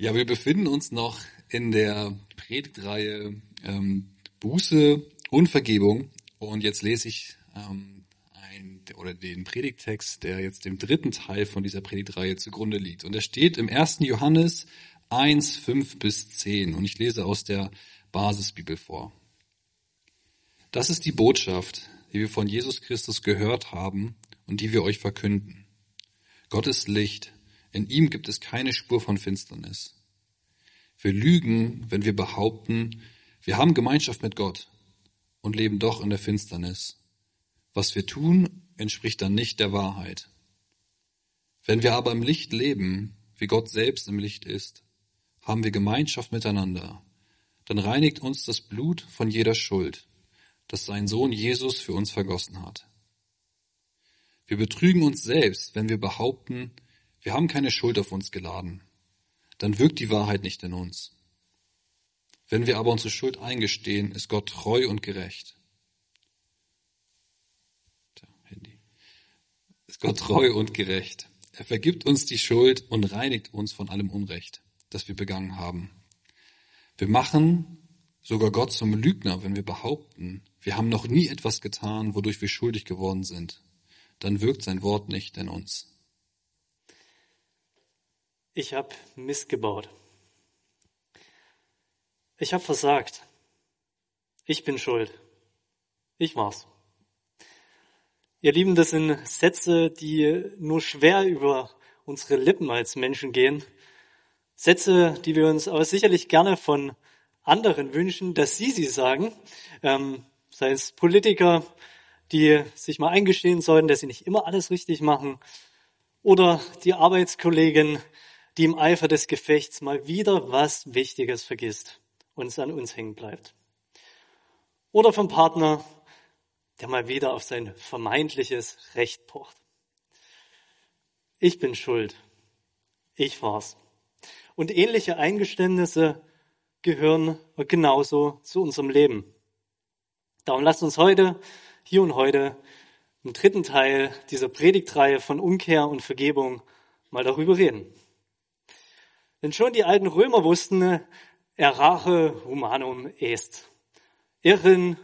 Ja, wir befinden uns noch in der Predigtreihe ähm, Buße und Vergebung. Und jetzt lese ich ähm, ein, oder den Predigttext, der jetzt dem dritten Teil von dieser Predigtreihe zugrunde liegt. Und er steht im 1. Johannes 1, 5 bis 10. Und ich lese aus der Basisbibel vor. Das ist die Botschaft, die wir von Jesus Christus gehört haben und die wir euch verkünden. Gott ist Licht in ihm gibt es keine Spur von Finsternis. Wir lügen, wenn wir behaupten, wir haben Gemeinschaft mit Gott und leben doch in der Finsternis. Was wir tun, entspricht dann nicht der Wahrheit. Wenn wir aber im Licht leben, wie Gott selbst im Licht ist, haben wir Gemeinschaft miteinander. Dann reinigt uns das Blut von jeder Schuld, das sein Sohn Jesus für uns vergossen hat. Wir betrügen uns selbst, wenn wir behaupten, wir haben keine Schuld auf uns geladen. Dann wirkt die Wahrheit nicht in uns. Wenn wir aber unsere Schuld eingestehen, ist Gott treu und gerecht. Handy. Ist Gott treu und gerecht. Er vergibt uns die Schuld und reinigt uns von allem Unrecht, das wir begangen haben. Wir machen sogar Gott zum Lügner, wenn wir behaupten, wir haben noch nie etwas getan, wodurch wir schuldig geworden sind. Dann wirkt sein Wort nicht in uns ich habe Mist gebaut. Ich habe versagt. Ich bin schuld. Ich war's. Ihr Lieben, das sind Sätze, die nur schwer über unsere Lippen als Menschen gehen. Sätze, die wir uns aber sicherlich gerne von anderen wünschen, dass sie sie sagen. Ähm, sei es Politiker, die sich mal eingestehen sollten, dass sie nicht immer alles richtig machen. Oder die Arbeitskollegen, die im Eifer des Gefechts mal wieder was Wichtiges vergisst und es an uns hängen bleibt. Oder vom Partner, der mal wieder auf sein vermeintliches Recht pocht. Ich bin schuld. Ich war's. Und ähnliche Eingeständnisse gehören genauso zu unserem Leben. Darum lasst uns heute, hier und heute, im dritten Teil dieser Predigtreihe von Umkehr und Vergebung mal darüber reden. Denn schon die alten Römer wussten, errache humanum est. Irren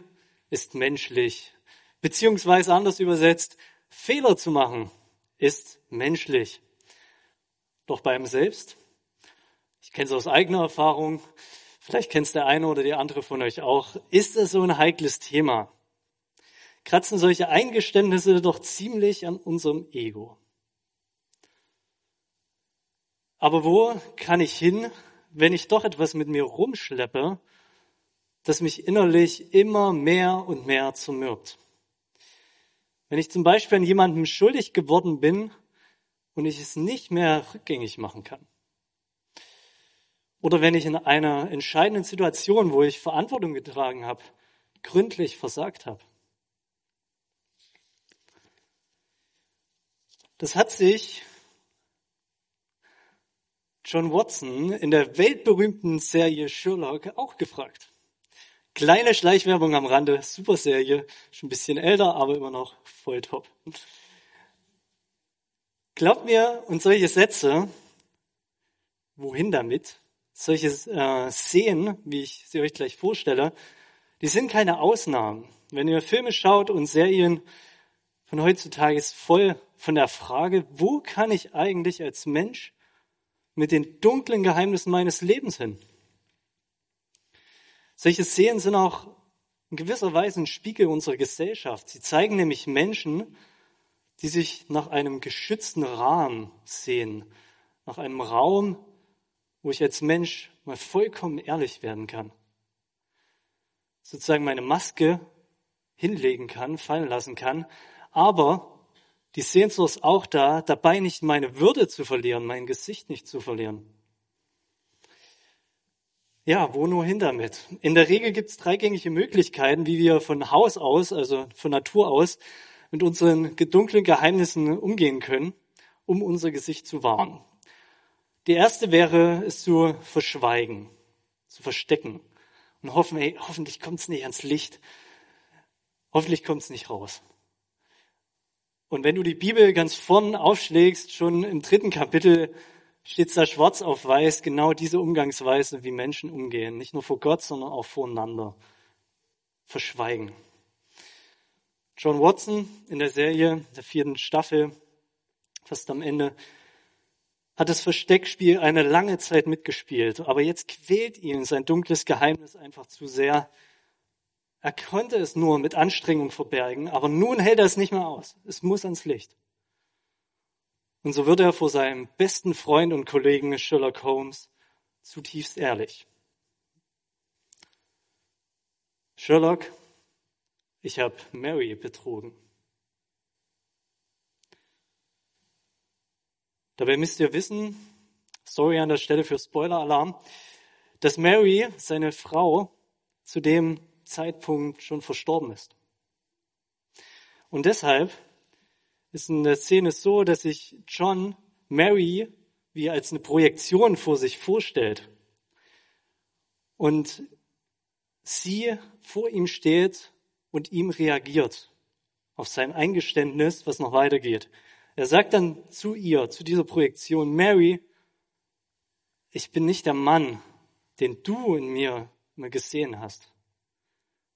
ist menschlich. Beziehungsweise anders übersetzt, Fehler zu machen ist menschlich. Doch bei ihm selbst, ich kenne es aus eigener Erfahrung, vielleicht kennt es der eine oder die andere von euch auch, ist es so ein heikles Thema. Kratzen solche Eingeständnisse doch ziemlich an unserem Ego. Aber wo kann ich hin, wenn ich doch etwas mit mir rumschleppe, das mich innerlich immer mehr und mehr zermürbt? Wenn ich zum Beispiel an jemandem schuldig geworden bin und ich es nicht mehr rückgängig machen kann. Oder wenn ich in einer entscheidenden Situation, wo ich Verantwortung getragen habe, gründlich versagt habe. Das hat sich John Watson in der weltberühmten Serie Sherlock auch gefragt. Kleine Schleichwerbung am Rande, super Serie, schon ein bisschen älter, aber immer noch voll top. Glaubt mir, und solche Sätze, wohin damit? Solche äh, Szenen, wie ich sie euch gleich vorstelle, die sind keine Ausnahmen. Wenn ihr Filme schaut und Serien von heutzutage ist voll von der Frage, wo kann ich eigentlich als Mensch mit den dunklen Geheimnissen meines Lebens hin. Solche Szenen sind auch in gewisser Weise ein Spiegel unserer Gesellschaft. Sie zeigen nämlich Menschen, die sich nach einem geschützten Rahmen sehen, nach einem Raum, wo ich als Mensch mal vollkommen ehrlich werden kann. Sozusagen meine Maske hinlegen kann, fallen lassen kann, aber die Sehnsucht ist auch da, dabei nicht meine Würde zu verlieren, mein Gesicht nicht zu verlieren. Ja, wo nur hin damit? In der Regel gibt es dreigängige Möglichkeiten, wie wir von Haus aus, also von Natur aus, mit unseren gedunklen Geheimnissen umgehen können, um unser Gesicht zu wahren. Die erste wäre, es zu verschweigen, zu verstecken und hoffen, ey, hoffentlich kommt es nicht ans Licht, hoffentlich kommt es nicht raus. Und wenn du die Bibel ganz vorn aufschlägst, schon im dritten Kapitel, steht da schwarz auf weiß genau diese Umgangsweise, wie Menschen umgehen. Nicht nur vor Gott, sondern auch voreinander. Verschweigen. John Watson in der Serie der vierten Staffel, fast am Ende, hat das Versteckspiel eine lange Zeit mitgespielt, aber jetzt quält ihn sein dunkles Geheimnis einfach zu sehr. Er konnte es nur mit Anstrengung verbergen, aber nun hält er es nicht mehr aus. Es muss ans Licht. Und so wird er vor seinem besten Freund und Kollegen Sherlock Holmes zutiefst ehrlich. Sherlock, ich habe Mary betrogen. Dabei müsst ihr wissen, sorry an der Stelle für Spoiler-Alarm, dass Mary, seine Frau, zu dem Zeitpunkt schon verstorben ist. Und deshalb ist in der Szene so, dass sich John Mary wie als eine Projektion vor sich vorstellt. Und sie vor ihm steht und ihm reagiert auf sein Eingeständnis, was noch weitergeht. Er sagt dann zu ihr, zu dieser Projektion, Mary, ich bin nicht der Mann, den du in mir immer gesehen hast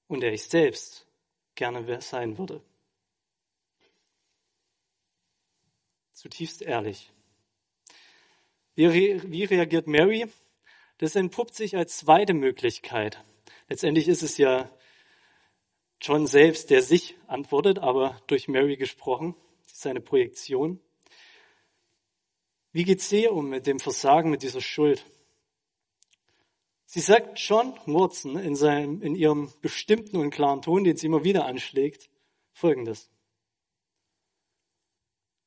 und der ich selbst gerne sein würde. Zutiefst ehrlich. Wie, wie reagiert Mary? Das entpuppt sich als zweite Möglichkeit. Letztendlich ist es ja John selbst, der sich antwortet, aber durch Mary gesprochen, seine Projektion. Wie geht sie um mit dem Versagen, mit dieser Schuld? Sie sagt John Watson in, seinem, in ihrem bestimmten und klaren Ton, den sie immer wieder anschlägt, folgendes.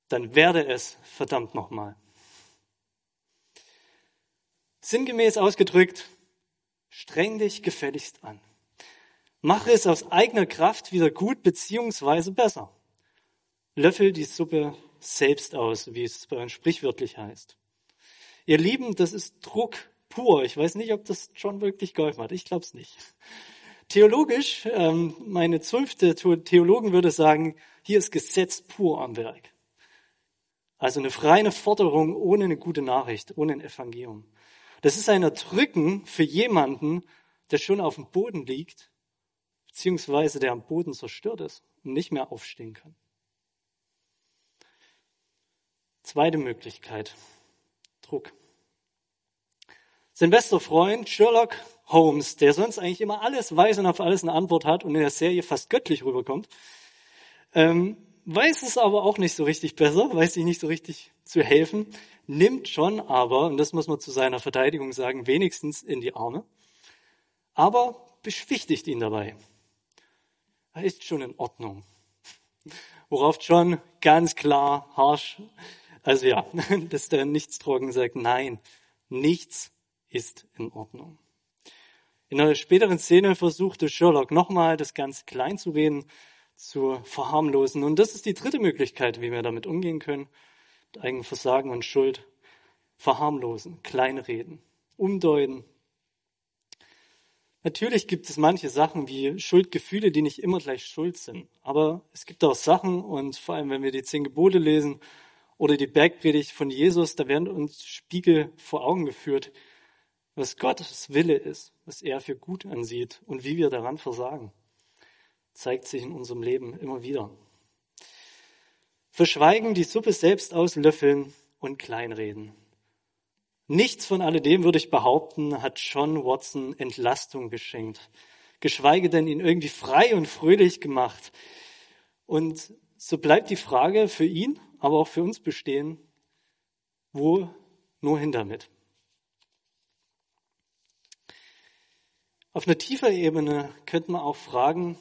Dann werde es verdammt nochmal. Sinngemäß ausgedrückt, streng dich gefälligst an. Mache es aus eigener Kraft wieder gut beziehungsweise besser. Löffel die Suppe selbst aus, wie es bei uns sprichwörtlich heißt. Ihr Lieben, das ist Druck pur. Ich weiß nicht, ob das John wirklich geholfen hat. Ich glaube es nicht. Theologisch, ähm, meine zwölfte Theologen würde sagen, hier ist Gesetz pur am Werk. Also eine freie Forderung ohne eine gute Nachricht, ohne ein Evangelium. Das ist ein Erdrücken für jemanden, der schon auf dem Boden liegt beziehungsweise der am Boden zerstört ist und nicht mehr aufstehen kann. Zweite Möglichkeit, Druck. Sein bester Freund Sherlock Holmes, der sonst eigentlich immer alles weiß und auf alles eine Antwort hat und in der Serie fast göttlich rüberkommt, ähm, weiß es aber auch nicht so richtig besser, weiß sich nicht so richtig zu helfen, nimmt schon aber, und das muss man zu seiner Verteidigung sagen, wenigstens in die Arme, aber beschwichtigt ihn dabei ist schon in Ordnung. Worauf John ganz klar, harsch, also ja, dass der nichts trocken sagt, nein, nichts ist in Ordnung. In einer späteren Szene versuchte Sherlock nochmal, das ganz klein zu reden, zu verharmlosen. Und das ist die dritte Möglichkeit, wie wir damit umgehen können. Mit eigenem Versagen und Schuld. Verharmlosen, kleinreden, umdeuten, Natürlich gibt es manche Sachen wie Schuldgefühle, die nicht immer gleich Schuld sind. Aber es gibt auch Sachen, und vor allem wenn wir die zehn Gebote lesen oder die Bergpredigt von Jesus, da werden uns Spiegel vor Augen geführt, was Gottes Wille ist, was er für gut ansieht und wie wir daran versagen. Zeigt sich in unserem Leben immer wieder. Verschweigen, die Suppe selbst auslöffeln und kleinreden. Nichts von alledem, würde ich behaupten, hat John Watson Entlastung geschenkt, geschweige denn ihn irgendwie frei und fröhlich gemacht. Und so bleibt die Frage für ihn, aber auch für uns bestehen, wo nur hin damit? Auf einer tiefer Ebene könnte man auch fragen,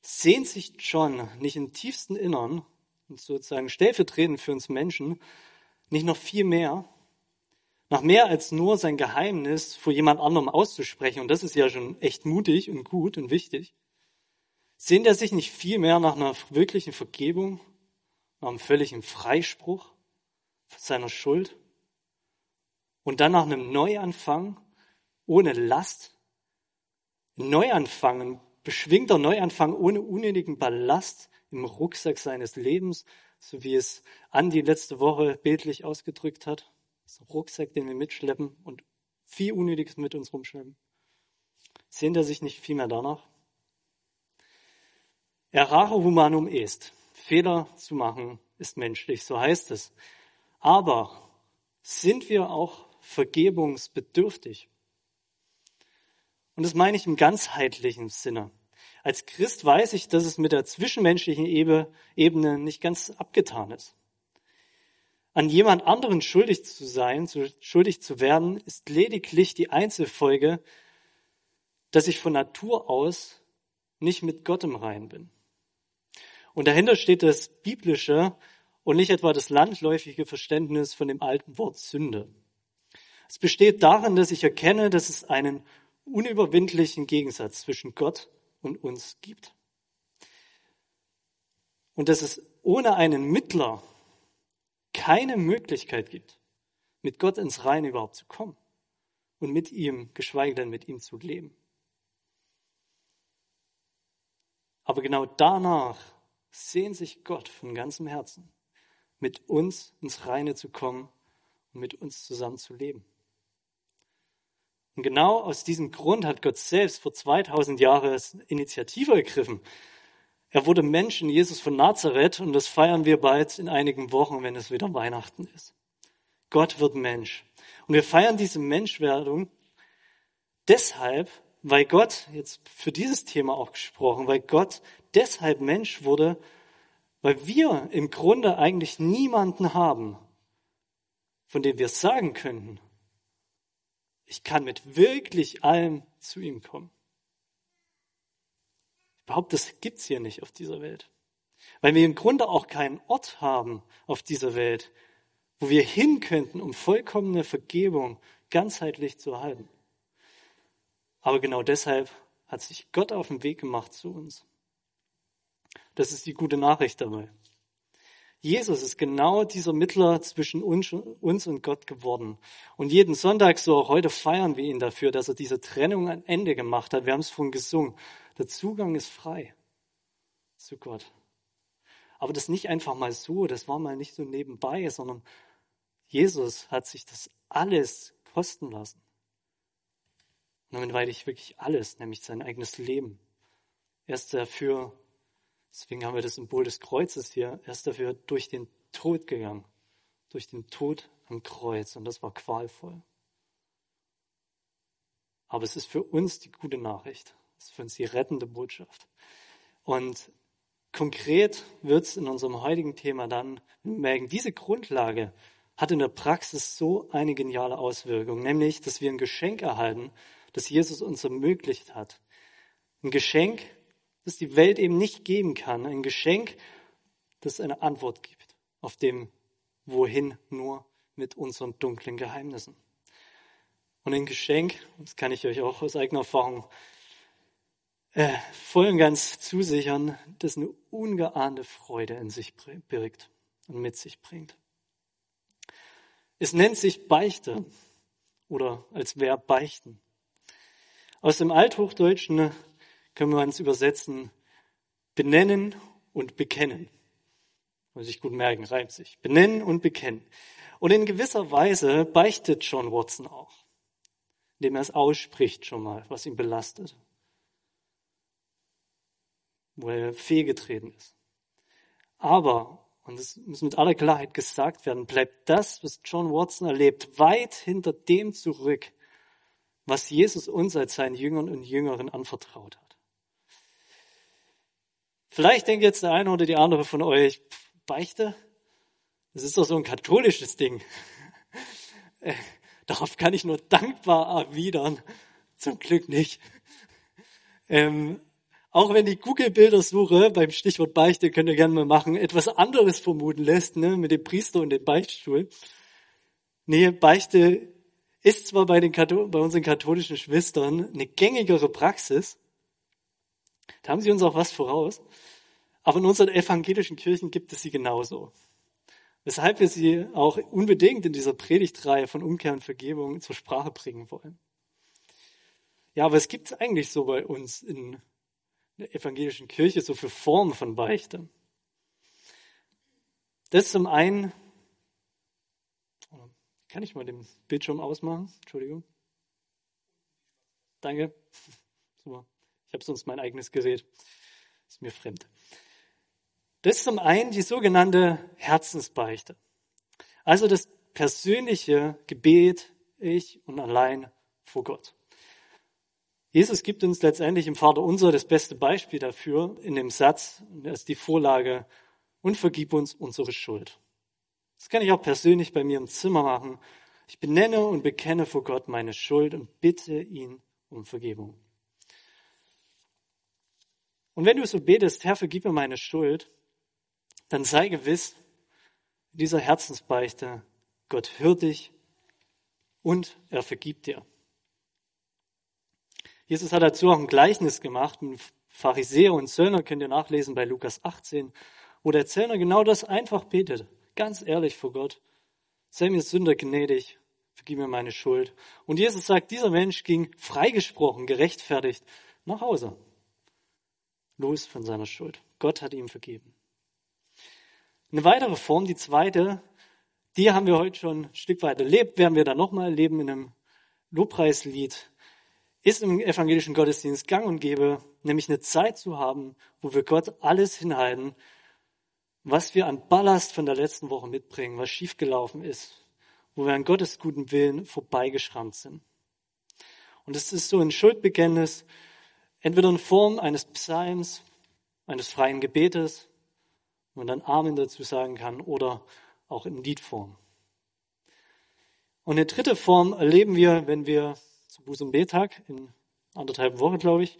sehnt sich John nicht im tiefsten Innern und sozusagen stellvertretend für uns Menschen nicht noch viel mehr nach mehr als nur sein Geheimnis vor jemand anderem auszusprechen, und das ist ja schon echt mutig und gut und wichtig, sehnt er sich nicht viel mehr nach einer wirklichen Vergebung, nach einem völligen Freispruch seiner Schuld und dann nach einem Neuanfang ohne Last, Neuanfang, ein beschwingter Neuanfang ohne unnötigen Ballast im Rucksack seines Lebens, so wie es Andi letzte Woche bildlich ausgedrückt hat. Das Rucksack, den wir mitschleppen und viel Unnötiges mit uns rumschleppen. Sehnt er sich nicht viel mehr danach? Errare humanum est. Fehler zu machen ist menschlich, so heißt es. Aber sind wir auch vergebungsbedürftig? Und das meine ich im ganzheitlichen Sinne. Als Christ weiß ich, dass es mit der zwischenmenschlichen Ebene nicht ganz abgetan ist. An jemand anderen schuldig zu sein, schuldig zu werden, ist lediglich die Einzelfolge, dass ich von Natur aus nicht mit Gott im Rein bin. Und dahinter steht das biblische und nicht etwa das landläufige Verständnis von dem alten Wort Sünde. Es besteht darin, dass ich erkenne, dass es einen unüberwindlichen Gegensatz zwischen Gott und uns gibt. Und dass es ohne einen Mittler keine Möglichkeit gibt, mit Gott ins Reine überhaupt zu kommen und mit ihm, geschweige denn mit ihm zu leben. Aber genau danach sehnt sich Gott von ganzem Herzen, mit uns ins Reine zu kommen und mit uns zusammen zu leben. Und genau aus diesem Grund hat Gott selbst vor 2000 Jahren Initiative ergriffen. Er wurde Mensch in Jesus von Nazareth und das feiern wir bald in einigen Wochen, wenn es wieder Weihnachten ist. Gott wird Mensch. Und wir feiern diese Menschwerdung deshalb, weil Gott, jetzt für dieses Thema auch gesprochen, weil Gott deshalb Mensch wurde, weil wir im Grunde eigentlich niemanden haben, von dem wir sagen könnten, ich kann mit wirklich allem zu ihm kommen. Ich behaupte, das gibt's hier nicht auf dieser Welt. Weil wir im Grunde auch keinen Ort haben auf dieser Welt, wo wir hin könnten, um vollkommene Vergebung ganzheitlich zu erhalten. Aber genau deshalb hat sich Gott auf den Weg gemacht zu uns. Das ist die gute Nachricht dabei. Jesus ist genau dieser Mittler zwischen uns und Gott geworden. Und jeden Sonntag, so auch heute, feiern wir ihn dafür, dass er diese Trennung ein Ende gemacht hat. Wir haben es vorhin gesungen. Der Zugang ist frei zu Gott. Aber das nicht einfach mal so, das war mal nicht so nebenbei, sondern Jesus hat sich das alles kosten lassen. Und damit meine ich wirklich alles, nämlich sein eigenes Leben. Er ist dafür Deswegen haben wir das Symbol des Kreuzes hier. Er ist dafür durch den Tod gegangen. Durch den Tod am Kreuz. Und das war qualvoll. Aber es ist für uns die gute Nachricht. Es ist für uns die rettende Botschaft. Und konkret wird es in unserem heutigen Thema dann merken, diese Grundlage hat in der Praxis so eine geniale Auswirkung, nämlich, dass wir ein Geschenk erhalten, das Jesus uns ermöglicht hat. Ein Geschenk, das die Welt eben nicht geben kann. Ein Geschenk, das eine Antwort gibt auf dem Wohin nur mit unseren dunklen Geheimnissen. Und ein Geschenk, das kann ich euch auch aus eigener Erfahrung äh, voll und ganz zusichern, das eine ungeahnte Freude in sich birgt und mit sich bringt. Es nennt sich Beichte oder als Verb beichten. Aus dem Althochdeutschen können wir uns übersetzen, benennen und bekennen. Muss ich gut merken, reimt sich. Benennen und bekennen. Und in gewisser Weise beichtet John Watson auch, indem er es ausspricht schon mal, was ihn belastet, wo er fehlgetreten ist. Aber, und das muss mit aller Klarheit gesagt werden, bleibt das, was John Watson erlebt, weit hinter dem zurück, was Jesus uns als seinen Jüngern und Jüngeren anvertraut hat. Vielleicht denkt jetzt der eine oder die andere von euch, Beichte, das ist doch so ein katholisches Ding. Äh, darauf kann ich nur dankbar erwidern. Zum Glück nicht. Ähm, auch wenn die Google-Bildersuche beim Stichwort Beichte, könnt ihr gerne mal machen, etwas anderes vermuten lässt, ne, mit dem Priester und dem Beichtstuhl. Nee, Beichte ist zwar bei, den bei unseren katholischen Schwestern eine gängigere Praxis, da haben sie uns auch was voraus. Aber in unseren evangelischen Kirchen gibt es sie genauso. Weshalb wir sie auch unbedingt in dieser Predigtreihe von Umkehr und Vergebung zur Sprache bringen wollen. Ja, aber es gibt eigentlich so bei uns in der evangelischen Kirche so für Formen von Beichte. Das zum einen, Kann ich mal den Bildschirm ausmachen? Entschuldigung. Danke. Ich habe sonst mein eigenes Gerät. Ist mir fremd. Das ist zum einen die sogenannte Herzensbeichte. Also das persönliche Gebet, ich und allein vor Gott. Jesus gibt uns letztendlich im Vater unser das beste Beispiel dafür in dem Satz, das ist die Vorlage, und vergib uns unsere Schuld. Das kann ich auch persönlich bei mir im Zimmer machen. Ich benenne und bekenne vor Gott meine Schuld und bitte ihn um Vergebung. Und wenn du so betest, Herr, vergib mir meine Schuld, dann sei gewiss, dieser Herzensbeichte, Gott hört dich und er vergibt dir. Jesus hat dazu auch ein Gleichnis gemacht, mit Pharisäer und Zöllner, könnt ihr nachlesen bei Lukas 18, wo der Zöllner genau das einfach betet, ganz ehrlich vor Gott. Sei mir Sünder gnädig, vergib mir meine Schuld. Und Jesus sagt, dieser Mensch ging freigesprochen, gerechtfertigt nach Hause. Los von seiner Schuld. Gott hat ihm vergeben. Eine weitere Form, die zweite, die haben wir heute schon ein Stück weit erlebt, werden wir da nochmal erleben in einem Lobpreislied ist im evangelischen Gottesdienst gang und gäbe, nämlich eine Zeit zu haben, wo wir Gott alles hinhalten, was wir an Ballast von der letzten Woche mitbringen, was schiefgelaufen ist, wo wir an Gottes guten Willen vorbeigeschrammt sind. Und es ist so ein Schuldbekenntnis, entweder in Form eines Psalms, eines freien Gebetes, wo man dann Amen dazu sagen kann, oder auch in Liedform. Und eine dritte Form erleben wir, wenn wir zum Buß- und Betag in anderthalb Wochen, glaube ich.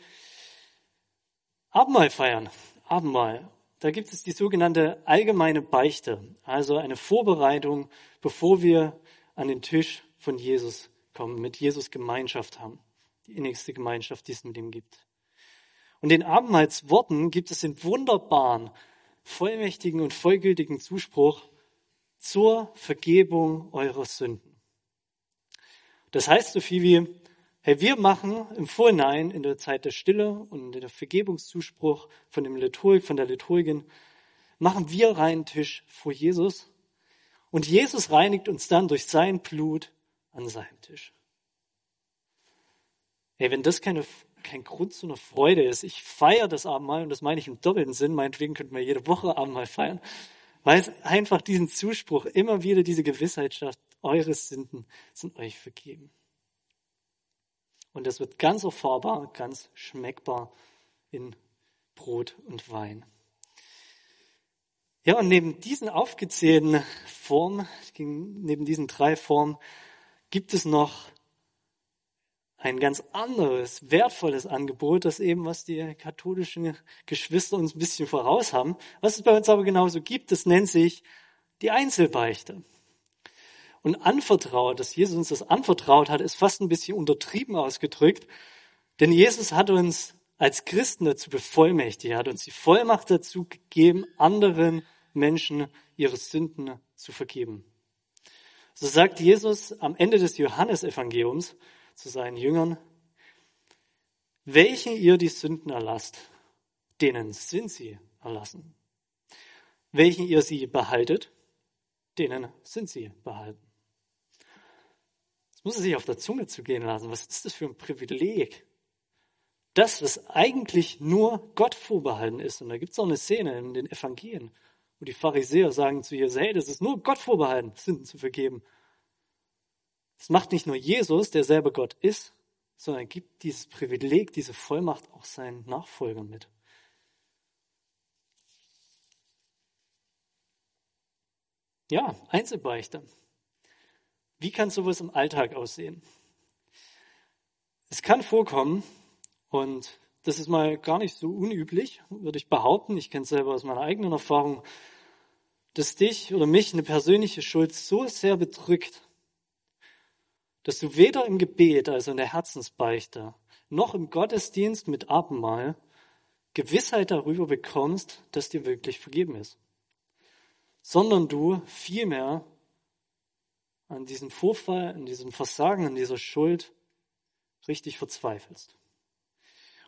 Abendmahl feiern. Abendmahl. Da gibt es die sogenannte allgemeine Beichte, also eine Vorbereitung, bevor wir an den Tisch von Jesus kommen, mit Jesus Gemeinschaft haben. Die innigste Gemeinschaft, die es mit ihm gibt. Und den Abendmahlsworten gibt es den wunderbaren, vollmächtigen und vollgültigen Zuspruch zur Vergebung eurer Sünden. Das heißt so viel wie, hey, wir machen im Vorhinein in der Zeit der Stille und in der Vergebungszuspruch von dem Liturg, von der Liturgin, machen wir reinen Tisch vor Jesus und Jesus reinigt uns dann durch sein Blut an seinem Tisch. Hey, wenn das keine, kein Grund zu einer Freude ist, ich feiere das Abendmahl und das meine ich im doppelten Sinn, meinetwegen könnten wir jede Woche Abendmahl feiern, weil es einfach diesen Zuspruch immer wieder diese Gewissheit schafft, eure Sünden sind euch vergeben. Und das wird ganz erfahrbar, ganz schmeckbar in Brot und Wein. Ja, und neben diesen aufgezählten Formen, neben diesen drei Formen, gibt es noch ein ganz anderes, wertvolles Angebot, das eben, was die katholischen Geschwister uns ein bisschen voraus haben, was es bei uns aber genauso gibt, das nennt sich die Einzelbeichte. Und anvertraut, dass Jesus uns das anvertraut hat, ist fast ein bisschen untertrieben ausgedrückt. Denn Jesus hat uns als Christen dazu bevollmächtigt. Er hat uns die Vollmacht dazu gegeben, anderen Menschen ihre Sünden zu vergeben. So sagt Jesus am Ende des Johannesevangeliums zu seinen Jüngern, welchen ihr die Sünden erlasst, denen sind sie erlassen. Welchen ihr sie behaltet, denen sind sie behalten. Das muss er sich auf der Zunge zu gehen lassen. Was ist das für ein Privileg? Das, was eigentlich nur Gott vorbehalten ist. Und da gibt es auch eine Szene in den Evangelien, wo die Pharisäer sagen zu Jesus, hey, das ist nur Gott vorbehalten, Sünden zu vergeben. Das macht nicht nur Jesus, der selber Gott ist, sondern gibt dieses Privileg, diese Vollmacht auch seinen Nachfolgern mit. Ja, Einzelbeichte. Wie kann sowas im Alltag aussehen? Es kann vorkommen, und das ist mal gar nicht so unüblich, würde ich behaupten, ich kenne es selber aus meiner eigenen Erfahrung, dass dich oder mich eine persönliche Schuld so sehr bedrückt, dass du weder im Gebet, also in der Herzensbeichte, noch im Gottesdienst mit Abendmahl Gewissheit darüber bekommst, dass dir wirklich vergeben ist, sondern du vielmehr an diesem Vorfall, an diesem Versagen, an dieser Schuld richtig verzweifelst.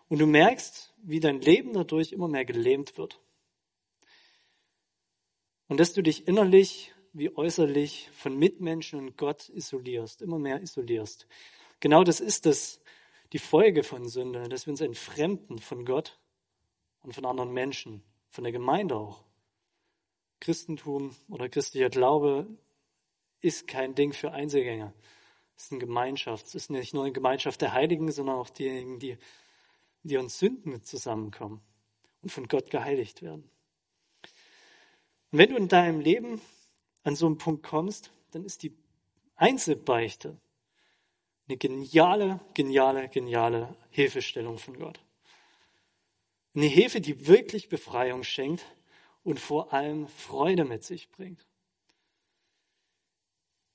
Und du merkst, wie dein Leben dadurch immer mehr gelähmt wird. Und dass du dich innerlich wie äußerlich von Mitmenschen und Gott isolierst, immer mehr isolierst. Genau das ist das, die Folge von Sünde, dass wir uns entfremden von Gott und von anderen Menschen, von der Gemeinde auch. Christentum oder christlicher Glaube ist kein Ding für Einzelgänger. Es ist eine Gemeinschaft. Es ist nicht nur eine Gemeinschaft der Heiligen, sondern auch diejenigen, die, die uns Sünden zusammenkommen und von Gott geheiligt werden. Und wenn du in deinem Leben an so einen Punkt kommst, dann ist die Einzelbeichte eine geniale, geniale, geniale Hilfestellung von Gott. Eine Hilfe, die wirklich Befreiung schenkt und vor allem Freude mit sich bringt.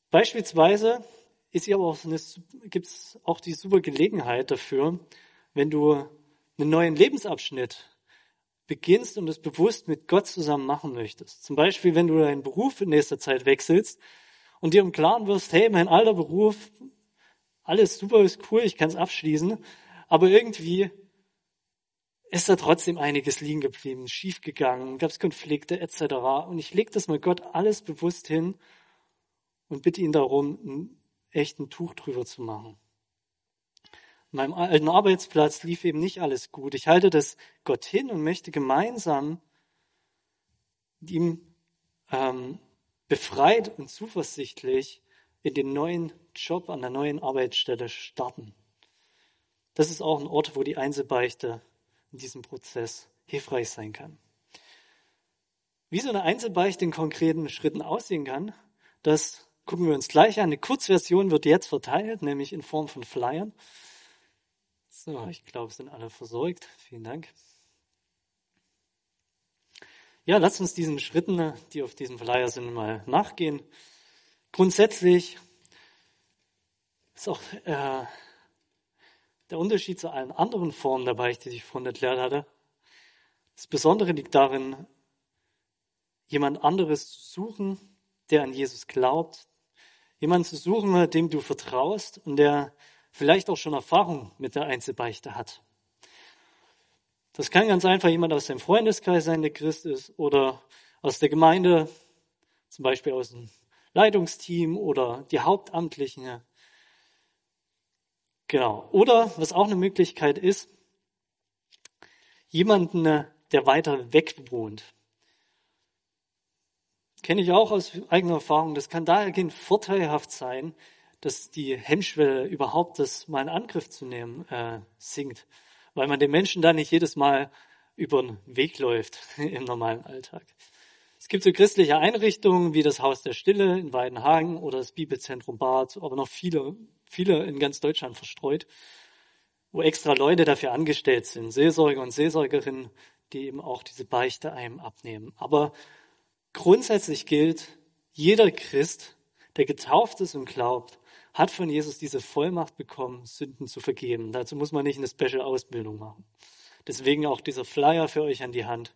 Beispielsweise ist hier aber auch gibt es auch die super Gelegenheit dafür, wenn du einen neuen Lebensabschnitt beginnst und es bewusst mit Gott zusammen machen möchtest. Zum Beispiel, wenn du deinen Beruf in nächster Zeit wechselst und dir im Klaren wirst, hey, mein alter Beruf, alles super, ist cool, ich kann es abschließen, aber irgendwie ist da trotzdem einiges liegen geblieben, schiefgegangen, gab es Konflikte etc. Und ich lege das mal Gott alles bewusst hin und bitte ihn darum, ein echten Tuch drüber zu machen. Meinem alten Arbeitsplatz lief eben nicht alles gut. Ich halte das Gott hin und möchte gemeinsam ihm ähm, befreit und zuversichtlich in den neuen Job an der neuen Arbeitsstelle starten. Das ist auch ein Ort, wo die Einzelbeichte in diesem Prozess hilfreich sein kann. Wie so eine Einzelbeichte in konkreten Schritten aussehen kann, das gucken wir uns gleich an. Eine Kurzversion wird jetzt verteilt, nämlich in Form von Flyern. So, ich glaube, sind alle versorgt. Vielen Dank. Ja, lasst uns diesen Schritten, die auf diesem Flyer sind, mal nachgehen. Grundsätzlich ist auch äh, der Unterschied zu allen anderen Formen der Beichte, die ich vorhin erklärt hatte. Das Besondere liegt darin, jemand anderes zu suchen, der an Jesus glaubt, jemanden zu suchen, dem du vertraust und der vielleicht auch schon Erfahrung mit der Einzelbeichte hat. Das kann ganz einfach jemand aus dem Freundeskreis sein, der Christ ist, oder aus der Gemeinde, zum Beispiel aus dem Leitungsteam oder die Hauptamtlichen. Genau. Oder was auch eine Möglichkeit ist, jemanden, der weiter weg wohnt. Kenne ich auch aus eigener Erfahrung. Das kann dahergehend vorteilhaft sein, dass die Hemmschwelle überhaupt das mal in Angriff zu nehmen äh, sinkt, weil man den Menschen da nicht jedes Mal über den Weg läuft im normalen Alltag. Es gibt so christliche Einrichtungen wie das Haus der Stille in Weidenhagen oder das Bibelzentrum Bad, aber noch viele, viele in ganz Deutschland verstreut, wo extra Leute dafür angestellt sind, Seelsorger und Seelsorgerinnen, die eben auch diese Beichte einem abnehmen. Aber grundsätzlich gilt, jeder Christ, der getauft ist und glaubt, hat von Jesus diese Vollmacht bekommen, Sünden zu vergeben. Dazu muss man nicht eine Special-Ausbildung machen. Deswegen auch dieser Flyer für euch an die Hand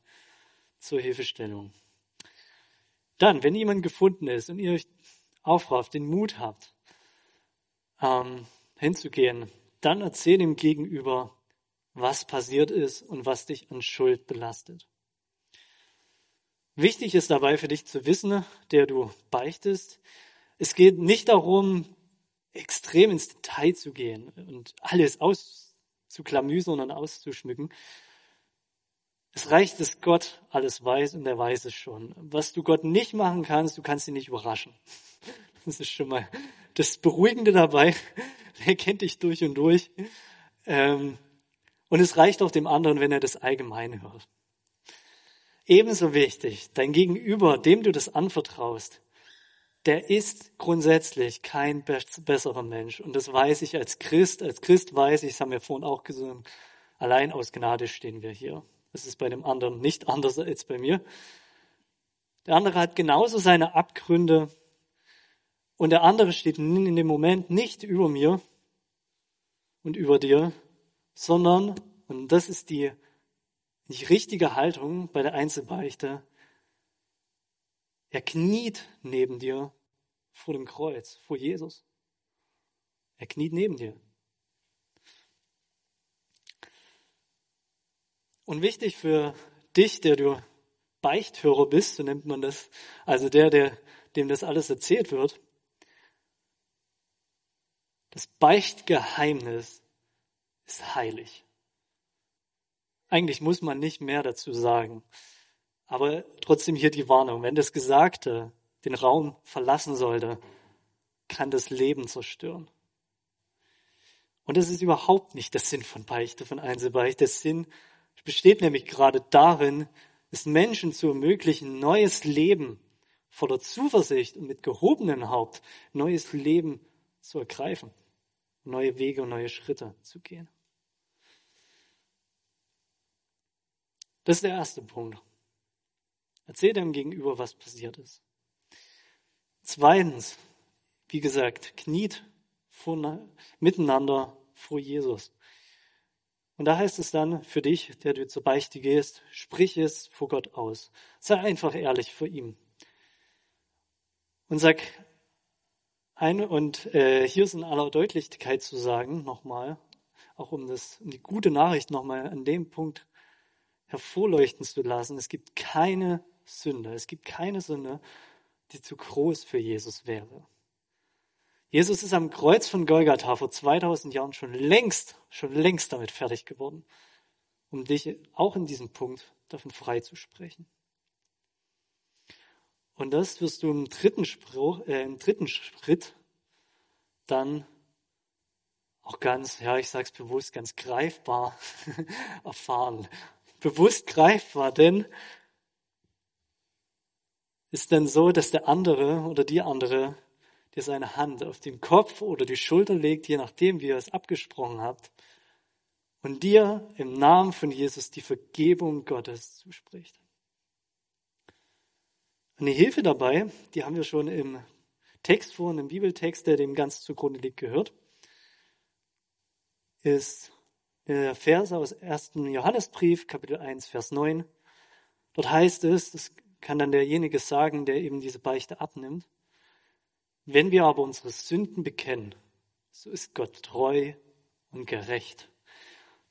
zur Hilfestellung. Dann, wenn jemand gefunden ist und ihr euch aufrafft, den Mut habt, ähm, hinzugehen, dann erzähl ihm gegenüber, was passiert ist und was dich an Schuld belastet. Wichtig ist dabei für dich zu wissen, der du beichtest, es geht nicht darum, extrem ins Detail zu gehen und alles auszuklamüsern und auszuschmücken. Es reicht, dass Gott alles weiß und er weiß es schon. Was du Gott nicht machen kannst, du kannst ihn nicht überraschen. Das ist schon mal das Beruhigende dabei. Er kennt dich durch und durch. Ähm, und es reicht auch dem anderen, wenn er das Allgemeine hört. Ebenso wichtig, dein Gegenüber, dem du das anvertraust, der ist grundsätzlich kein besserer Mensch. Und das weiß ich als Christ. Als Christ weiß ich, das haben wir vorhin auch gesungen, allein aus Gnade stehen wir hier. Das ist bei dem anderen nicht anders als bei mir. Der andere hat genauso seine Abgründe und der andere steht in dem Moment nicht über mir und über dir, sondern, und das ist die, die richtige Haltung bei der Einzelbeichte, er kniet neben dir vor dem Kreuz, vor Jesus. Er kniet neben dir. Und wichtig für dich, der du Beichthörer bist, so nennt man das, also der, der dem das alles erzählt wird. Das Beichtgeheimnis ist heilig. Eigentlich muss man nicht mehr dazu sagen. Aber trotzdem hier die Warnung. Wenn das Gesagte den Raum verlassen sollte, kann das Leben zerstören. Und das ist überhaupt nicht der Sinn von Beichte, von Einzelbeichte. Der Sinn besteht nämlich gerade darin, es Menschen zu ermöglichen, neues Leben voller Zuversicht und mit gehobenem Haupt neues Leben zu ergreifen, neue Wege und neue Schritte zu gehen. Das ist der erste Punkt. Erzähl deinem Gegenüber, was passiert ist. Zweitens, wie gesagt, kniet vor, miteinander vor Jesus. Und da heißt es dann für dich, der du zur Beichte gehst, sprich es vor Gott aus. Sei einfach ehrlich vor ihm. Und sag ein, und äh, hier ist in aller Deutlichkeit zu sagen, nochmal, auch um das, um die gute Nachricht nochmal an dem Punkt hervorleuchten zu lassen, es gibt keine Sünde, es gibt keine Sünde, die zu groß für Jesus wäre. Jesus ist am Kreuz von Golgatha vor 2000 Jahren schon längst, schon längst damit fertig geworden, um dich auch in diesem Punkt davon frei zu sprechen. Und das wirst du im dritten, Spruch, äh, im dritten Schritt dann auch ganz, ja, ich sag's bewusst, ganz greifbar erfahren. Bewusst greifbar, denn ist denn so, dass der andere oder die andere dir seine Hand auf den Kopf oder die Schulter legt, je nachdem, wie ihr es abgesprochen habt, und dir im Namen von Jesus die Vergebung Gottes zuspricht. Eine Hilfe dabei, die haben wir schon im Text vor, im Bibeltext, der dem ganz zugrunde liegt, gehört, ist der Vers aus 1. Johannesbrief, Kapitel 1, Vers 9. Dort heißt es, das kann dann derjenige sagen, der eben diese Beichte abnimmt. Wenn wir aber unsere Sünden bekennen, so ist Gott treu und gerecht,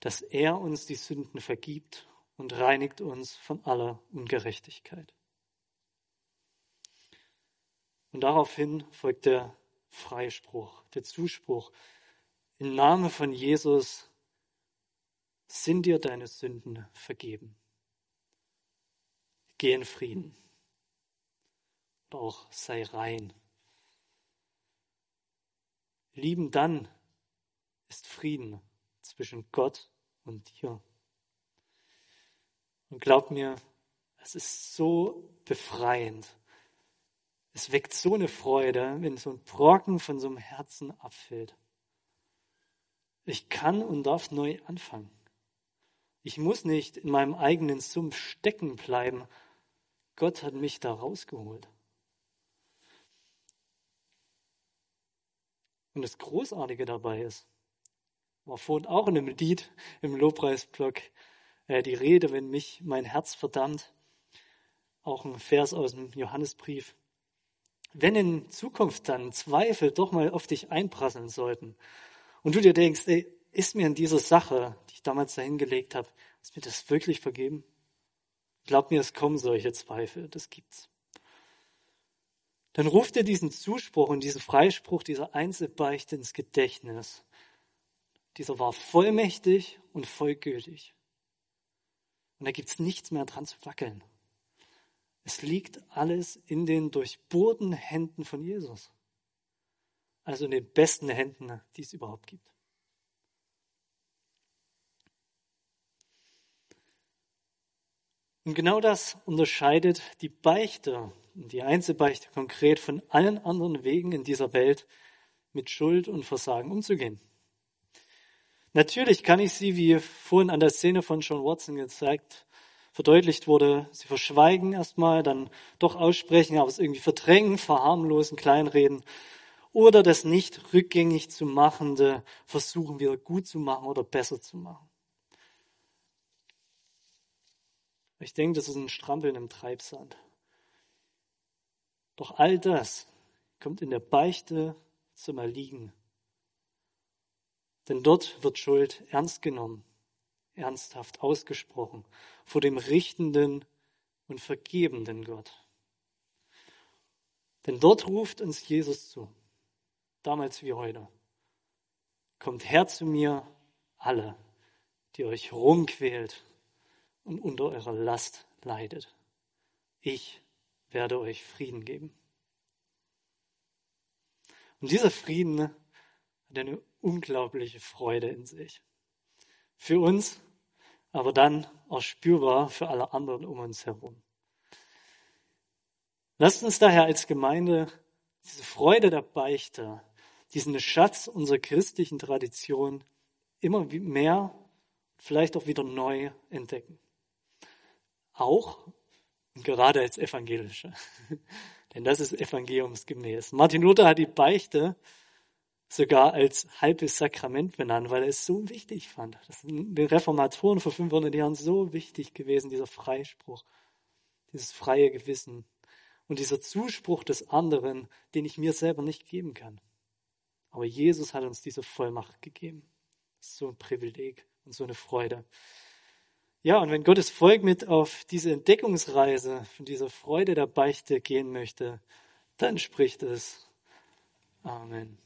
dass er uns die Sünden vergibt und reinigt uns von aller Ungerechtigkeit. Und daraufhin folgt der Freispruch, der Zuspruch. Im Namen von Jesus sind dir deine Sünden vergeben. Geh in Frieden. Und auch sei rein. Lieben dann ist Frieden zwischen Gott und dir. Und glaub mir, es ist so befreiend. Es weckt so eine Freude, wenn so ein Brocken von so einem Herzen abfällt. Ich kann und darf neu anfangen. Ich muss nicht in meinem eigenen Sumpf stecken bleiben, Gott hat mich da rausgeholt. Und das Großartige dabei ist, war vorhin auch in einem Lied im Lobpreisblock äh, die Rede, wenn mich mein Herz verdammt, auch ein Vers aus dem Johannesbrief. Wenn in Zukunft dann Zweifel doch mal auf dich einprasseln sollten und du dir denkst, ey, ist mir in dieser Sache, die ich damals dahingelegt habe, ist mir das wirklich vergeben? Glaub mir, es kommen solche Zweifel, das gibt's. Dann ruft er diesen Zuspruch und diesen Freispruch dieser Einzelbeichte ins Gedächtnis. Dieser war vollmächtig und vollgültig. Und da gibt's nichts mehr dran zu wackeln. Es liegt alles in den durchbohrten Händen von Jesus. Also in den besten Händen, die es überhaupt gibt. Und genau das unterscheidet die Beichte, die Einzelbeichte konkret von allen anderen Wegen in dieser Welt, mit Schuld und Versagen umzugehen. Natürlich kann ich sie, wie vorhin an der Szene von John Watson gezeigt, verdeutlicht wurde, sie verschweigen erstmal, dann doch aussprechen, aber es irgendwie verdrängen, verharmlosen, kleinreden oder das nicht rückgängig zu machende versuchen wieder gut zu machen oder besser zu machen. Ich denke, das ist ein Strampeln im Treibsand. Doch all das kommt in der Beichte zum Erliegen. Denn dort wird Schuld ernst genommen, ernsthaft ausgesprochen vor dem richtenden und vergebenden Gott. Denn dort ruft uns Jesus zu, damals wie heute. Kommt her zu mir, alle, die euch rumquält und unter eurer Last leidet. Ich werde euch Frieden geben. Und dieser Frieden hat eine unglaubliche Freude in sich. Für uns, aber dann auch spürbar für alle anderen um uns herum. Lasst uns daher als Gemeinde diese Freude der Beichte, diesen Schatz unserer christlichen Tradition immer mehr, vielleicht auch wieder neu entdecken. Auch und gerade als Evangelische. Denn das ist evangeliumsgemäß. Martin Luther hat die Beichte sogar als halbes Sakrament benannt, weil er es so wichtig fand. Das ist den Reformatoren vor 500 Jahren so wichtig gewesen, dieser Freispruch, dieses freie Gewissen und dieser Zuspruch des anderen, den ich mir selber nicht geben kann. Aber Jesus hat uns diese Vollmacht gegeben. So ein Privileg und so eine Freude. Ja, und wenn Gottes Volk mit auf diese Entdeckungsreise von dieser Freude der Beichte gehen möchte, dann spricht es. Amen.